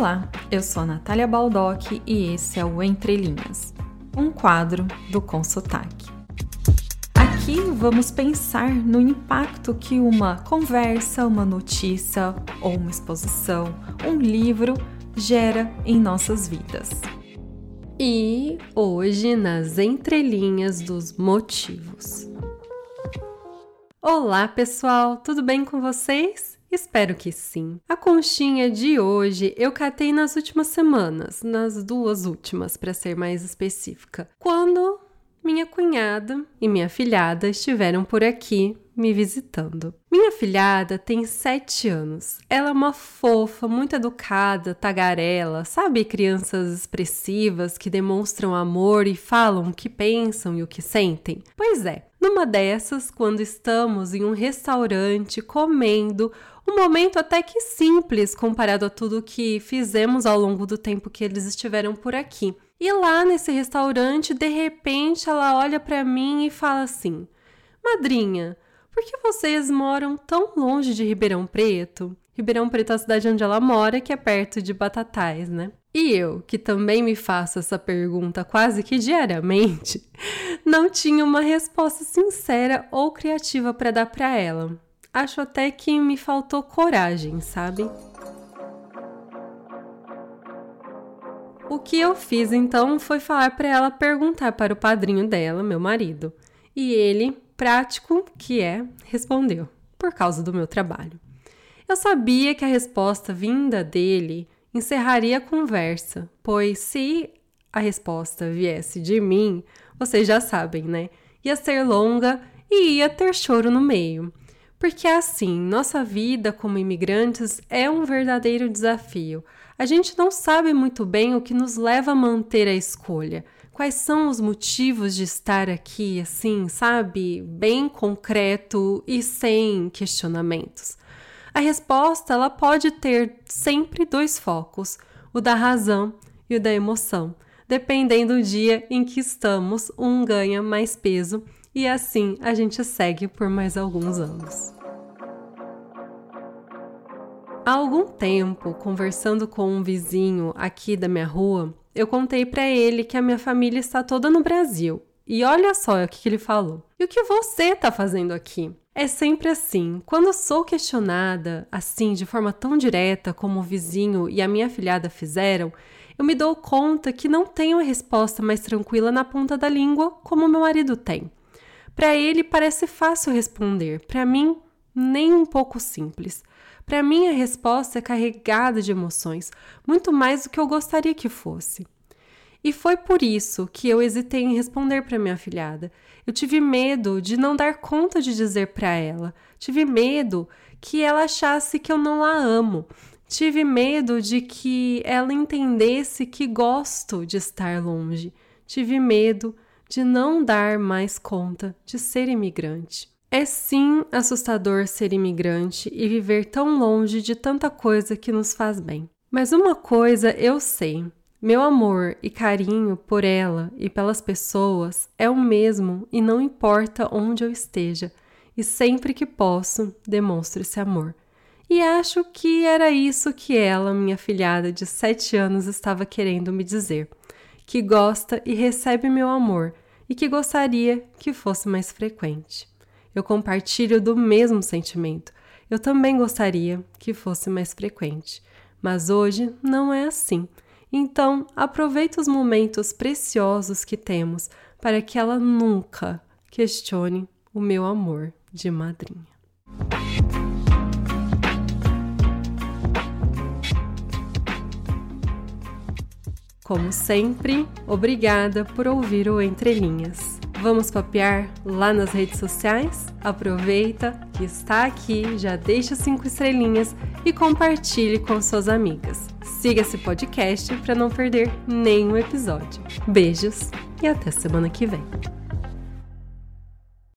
Olá, eu sou a Natália Baldock e esse é o Entre Linhas, um quadro do Consotaque. Aqui vamos pensar no impacto que uma conversa, uma notícia ou uma exposição, um livro gera em nossas vidas. E hoje nas entrelinhas dos motivos. Olá, pessoal, tudo bem com vocês? Espero que sim. A conchinha de hoje eu catei nas últimas semanas, nas duas últimas, para ser mais específica, quando minha cunhada e minha filhada estiveram por aqui me visitando. Minha filhada tem sete anos. Ela é uma fofa, muito educada, tagarela, sabe? Crianças expressivas que demonstram amor e falam o que pensam e o que sentem. Pois é, numa dessas, quando estamos em um restaurante comendo, um momento até que simples comparado a tudo que fizemos ao longo do tempo que eles estiveram por aqui. E lá nesse restaurante, de repente, ela olha para mim e fala assim: Madrinha, por que vocês moram tão longe de Ribeirão Preto? Ribeirão Preto é a cidade onde ela mora, que é perto de Batatais, né? E eu, que também me faço essa pergunta quase que diariamente, não tinha uma resposta sincera ou criativa para dar para ela. Acho até que me faltou coragem, sabe? O que eu fiz então foi falar para ela perguntar para o padrinho dela, meu marido. E ele, prático que é, respondeu: por causa do meu trabalho. Eu sabia que a resposta vinda dele encerraria a conversa, pois se a resposta viesse de mim, vocês já sabem, né? Ia ser longa e ia ter choro no meio. Porque assim, nossa vida como imigrantes é um verdadeiro desafio. A gente não sabe muito bem o que nos leva a manter a escolha. Quais são os motivos de estar aqui, assim, sabe? Bem concreto e sem questionamentos. A resposta ela pode ter sempre dois focos: o da razão e o da emoção. Dependendo do dia em que estamos, um ganha mais peso e assim a gente segue por mais alguns anos. Há algum tempo, conversando com um vizinho aqui da minha rua, eu contei para ele que a minha família está toda no Brasil. E olha só o que ele falou. E o que você está fazendo aqui? É sempre assim. Quando sou questionada, assim, de forma tão direta como o vizinho e a minha filhada fizeram, eu me dou conta que não tenho a resposta mais tranquila na ponta da língua como meu marido tem. Para ele parece fácil responder, para mim, nem um pouco simples. Para mim, a resposta é carregada de emoções, muito mais do que eu gostaria que fosse. E foi por isso que eu hesitei em responder para minha filhada. Eu tive medo de não dar conta de dizer para ela. Tive medo que ela achasse que eu não a amo. Tive medo de que ela entendesse que gosto de estar longe. Tive medo de não dar mais conta de ser imigrante. É sim assustador ser imigrante e viver tão longe de tanta coisa que nos faz bem. Mas uma coisa eu sei: meu amor e carinho por ela e pelas pessoas é o mesmo e não importa onde eu esteja, e sempre que posso demonstro esse amor. E acho que era isso que ela, minha filhada de sete anos, estava querendo me dizer: que gosta e recebe meu amor e que gostaria que fosse mais frequente. Eu compartilho do mesmo sentimento. Eu também gostaria que fosse mais frequente, mas hoje não é assim. Então, aproveite os momentos preciosos que temos para que ela nunca questione o meu amor de madrinha. Como sempre, obrigada por ouvir o Entre Linhas. Vamos papear lá nas redes sociais? Aproveita que está aqui, já deixa cinco estrelinhas e compartilhe com suas amigas. Siga esse podcast para não perder nenhum episódio. Beijos e até semana que vem.